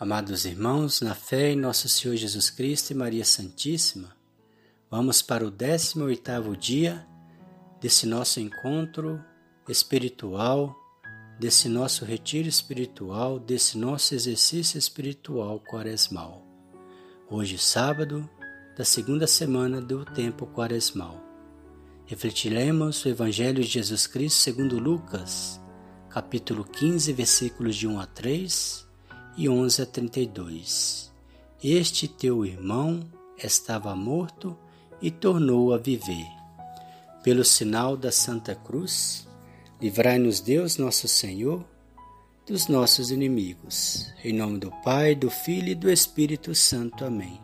Amados irmãos, na fé em nosso Senhor Jesus Cristo e Maria Santíssima, vamos para o 18º dia desse nosso encontro espiritual, desse nosso retiro espiritual, desse nosso exercício espiritual quaresmal. Hoje, sábado, da segunda semana do tempo quaresmal. Refletiremos o Evangelho de Jesus Cristo segundo Lucas, capítulo 15, versículos de 1 a 3 e 11 a 32. Este teu irmão estava morto e tornou a viver. Pelo sinal da Santa Cruz, livrai-nos Deus nosso Senhor dos nossos inimigos. Em nome do Pai, do Filho e do Espírito Santo. Amém.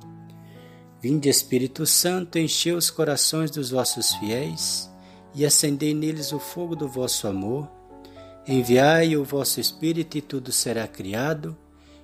Vinde, Espírito Santo, enchei os corações dos vossos fiéis e acendei neles o fogo do vosso amor. Enviai o vosso Espírito e tudo será criado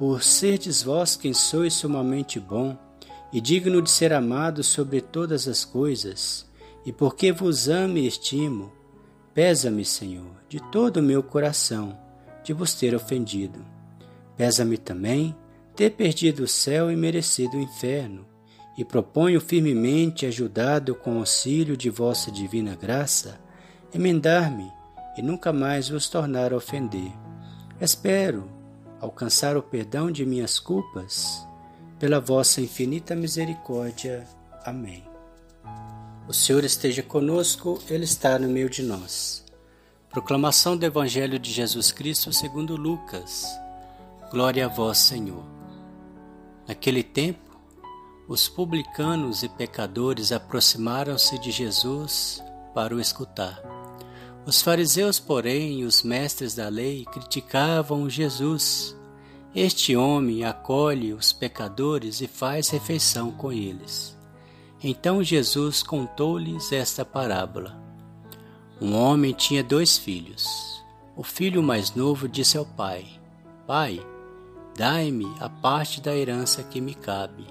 por serdes vós quem sois sumamente bom e digno de ser amado sobre todas as coisas, e porque vos amo e estimo, pesa-me, Senhor, de todo o meu coração, de vos ter ofendido. Pesa-me também ter perdido o céu e merecido o inferno, e proponho firmemente, ajudado com o auxílio de vossa divina graça, emendar-me e nunca mais vos tornar a ofender. Espero alcançar o perdão de minhas culpas, pela vossa infinita misericórdia. Amém. O Senhor esteja conosco, Ele está no meio de nós. Proclamação do Evangelho de Jesus Cristo segundo Lucas. Glória a vós, Senhor. Naquele tempo, os publicanos e pecadores aproximaram-se de Jesus para o escutar. Os fariseus, porém, e os mestres da lei criticavam Jesus. Este homem acolhe os pecadores e faz refeição com eles. Então Jesus contou-lhes esta parábola. Um homem tinha dois filhos. O filho mais novo disse ao pai: Pai, dai-me a parte da herança que me cabe.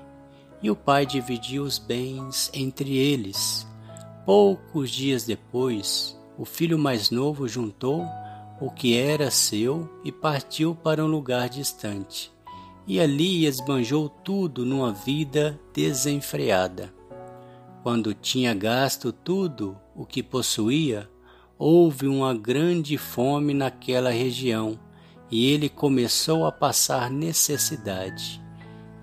E o pai dividiu os bens entre eles. Poucos dias depois, o filho mais novo juntou o que era seu e partiu para um lugar distante. E ali esbanjou tudo numa vida desenfreada. Quando tinha gasto tudo o que possuía, houve uma grande fome naquela região e ele começou a passar necessidade.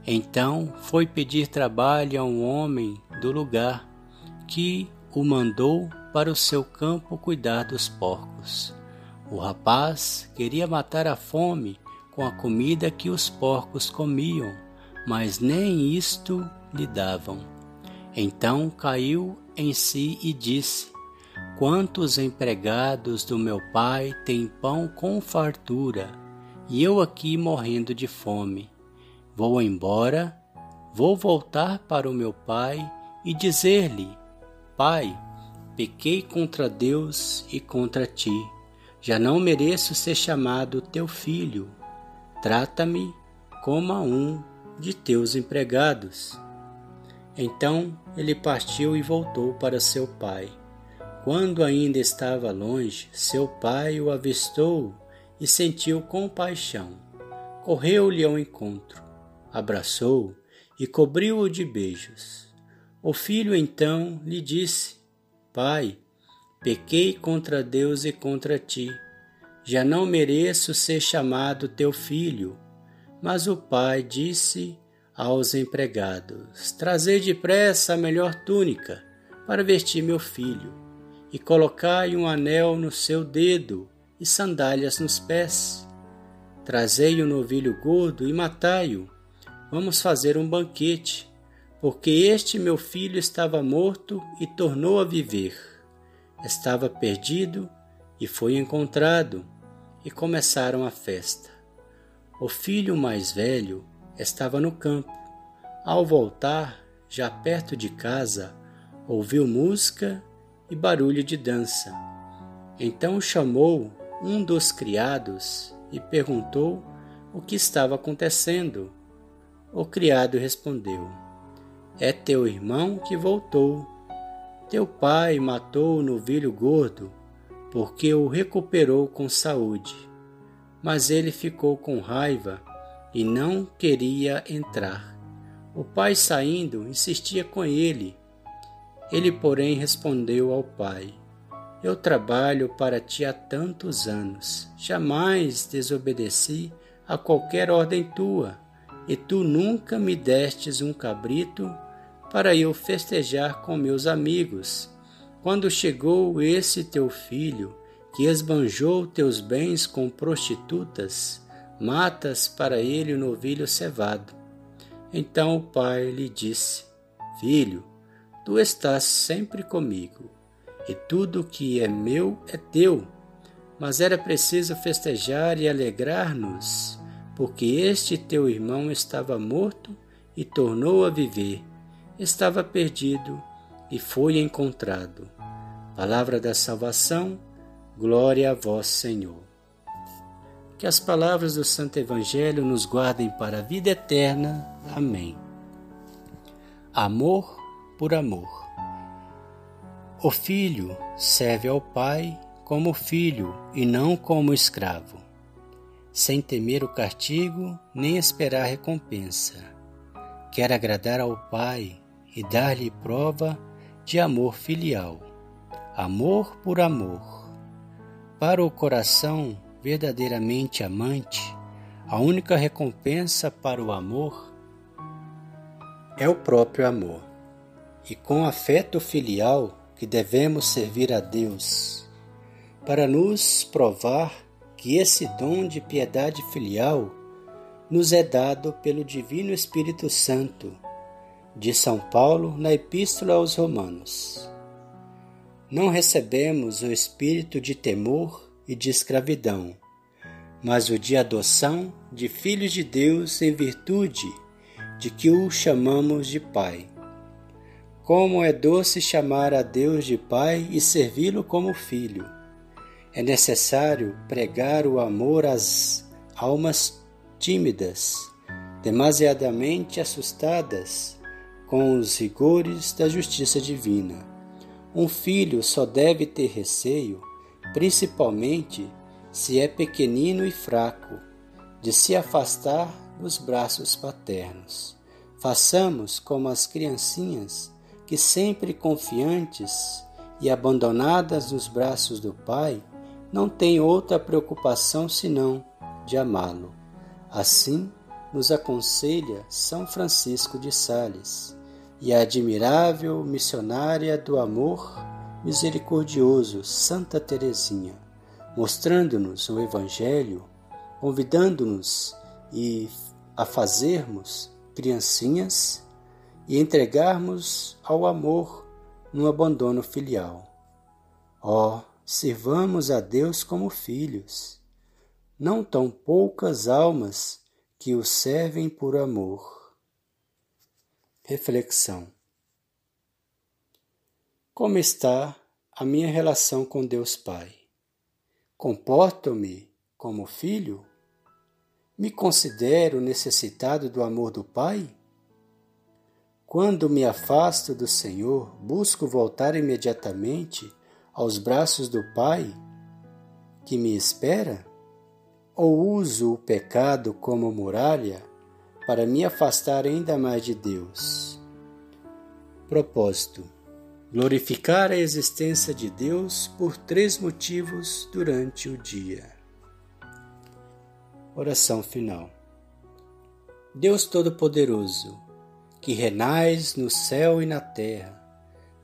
Então foi pedir trabalho a um homem do lugar que o mandou para o seu campo cuidar dos porcos. O rapaz queria matar a fome com a comida que os porcos comiam, mas nem isto lhe davam. Então caiu em si e disse: Quantos empregados do meu pai têm pão com fartura, e eu aqui morrendo de fome? Vou embora, vou voltar para o meu pai e dizer-lhe: Pai, Pequei contra Deus e contra ti. Já não mereço ser chamado teu filho. Trata-me como a um de teus empregados. Então ele partiu e voltou para seu pai. Quando ainda estava longe, seu pai o avistou e sentiu compaixão. Correu-lhe ao encontro, abraçou e cobriu-o de beijos. O filho então lhe disse: Pai, pequei contra Deus e contra ti. Já não mereço ser chamado teu filho. Mas o pai disse aos empregados: Trazei depressa a melhor túnica para vestir meu filho, e colocai um anel no seu dedo e sandálias nos pés. Trazei um novilho gordo e matai-o. Vamos fazer um banquete porque este meu filho estava morto e tornou a viver. Estava perdido e foi encontrado, e começaram a festa. O filho mais velho estava no campo. Ao voltar, já perto de casa, ouviu música e barulho de dança. Então chamou um dos criados e perguntou o que estava acontecendo. O criado respondeu: É teu irmão que voltou. Teu pai matou o novilho gordo, porque o recuperou com saúde. Mas ele ficou com raiva e não queria entrar. O pai, saindo, insistia com ele. Ele, porém, respondeu ao pai: Eu trabalho para ti há tantos anos, jamais desobedeci a qualquer ordem tua, e tu nunca me destes um cabrito para eu festejar com meus amigos. Quando chegou esse teu filho, que esbanjou teus bens com prostitutas, matas para ele o novilho cevado. Então o pai lhe disse: Filho, tu estás sempre comigo, e tudo que é meu é teu. Mas era preciso festejar e alegrar-nos, porque este teu irmão estava morto e tornou a viver, estava perdido e foi encontrado. Palavra da salvação, glória a vós, Senhor. Que as palavras do Santo Evangelho nos guardem para a vida eterna. Amém. Amor por amor. O filho serve ao pai como filho e não como escravo, sem temer o castigo nem esperar recompensa. Quer agradar ao pai e dar-lhe prova de amor filial. Amor por amor. Para o coração verdadeiramente amante, a única recompensa para o amor é o próprio amor. E com afeto filial que devemos servir a Deus, para nos provar que esse dom de piedade filial nos é dado pelo Divino Espírito Santo, de São Paulo na Epístola aos Romanos. Não recebemos o espírito de temor e de escravidão, mas o de adoção de filhos de Deus em virtude de que o chamamos de Pai. Como é doce chamar a Deus de Pai e servi-lo como filho. É necessário pregar o amor às almas tímidas, demasiadamente assustadas com os rigores da justiça divina. Um filho só deve ter receio principalmente se é pequenino e fraco, de se afastar dos braços paternos. Façamos como as criancinhas que, sempre confiantes e abandonadas nos braços do Pai, não têm outra preocupação senão de amá-lo. Assim nos aconselha São Francisco de Sales e a admirável missionária do amor misericordioso Santa Teresinha, mostrando-nos o Evangelho, convidando-nos e a fazermos criancinhas e entregarmos ao amor no abandono filial. Ó, oh, sirvamos a Deus como filhos, não tão poucas almas que o servem por amor. Reflexão como está a minha relação com Deus Pai? Comporto-me como filho? Me considero necessitado do amor do Pai? Quando me afasto do Senhor, busco voltar imediatamente aos braços do Pai que me espera? Ou uso o pecado como muralha para me afastar ainda mais de Deus? Propósito glorificar a existência de Deus por três motivos durante o dia. Oração final. Deus Todo-Poderoso, que renais no céu e na terra,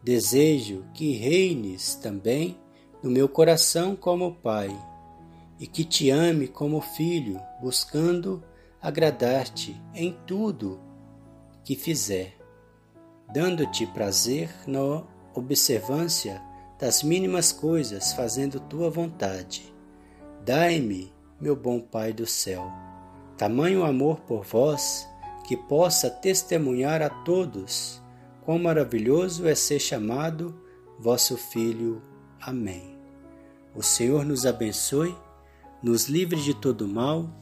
desejo que reines também no meu coração como Pai, e que te ame como filho, buscando agradar-te em tudo que fizer, dando-te prazer no observância das mínimas coisas, fazendo tua vontade. Dai-me, meu bom Pai do céu, tamanho amor por vós, que possa testemunhar a todos quão maravilhoso é ser chamado vosso Filho. Amém. O Senhor nos abençoe, nos livre de todo mal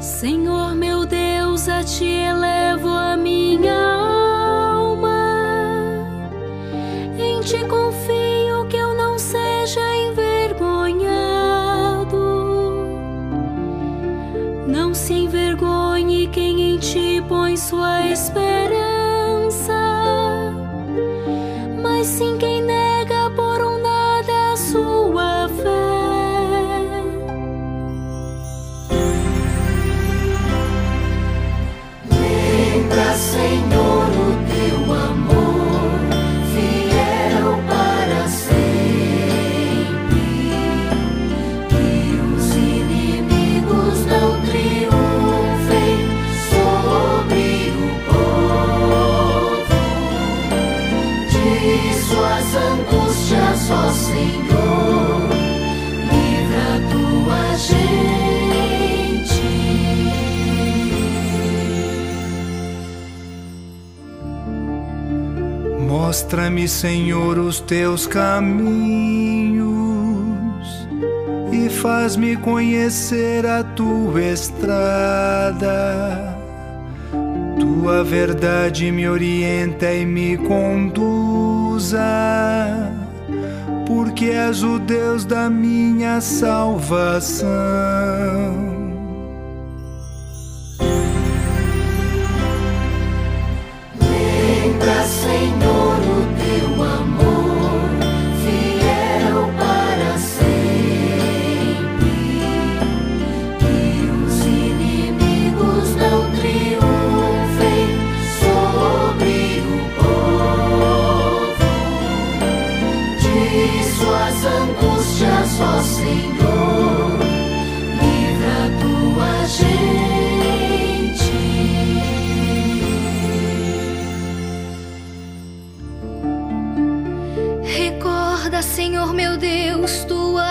Senhor meu Deus, a ti Mostra-me, Senhor, os teus caminhos e faz-me conhecer a tua estrada. Tua verdade me orienta e me conduza, porque és o Deus da minha salvação.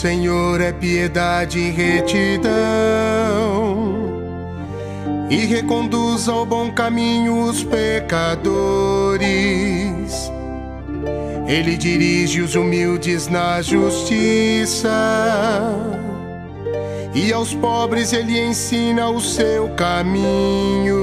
Senhor é piedade e retidão, e reconduz ao bom caminho os pecadores. Ele dirige os humildes na justiça e aos pobres ele ensina o seu caminho.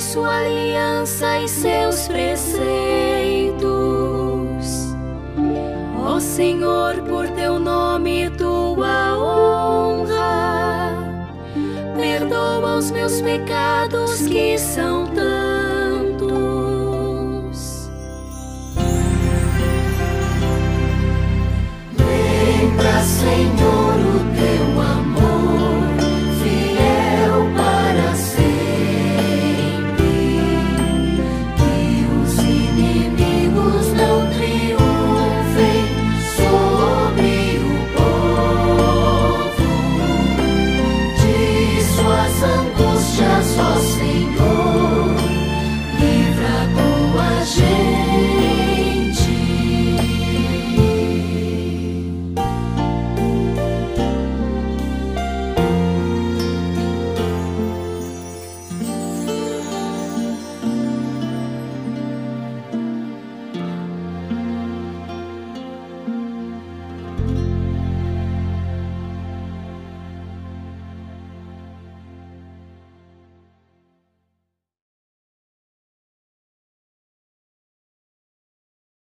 Sua aliança e seus preceitos. Ó Senhor, por teu nome, tua honra. Perdoa os meus pecados que são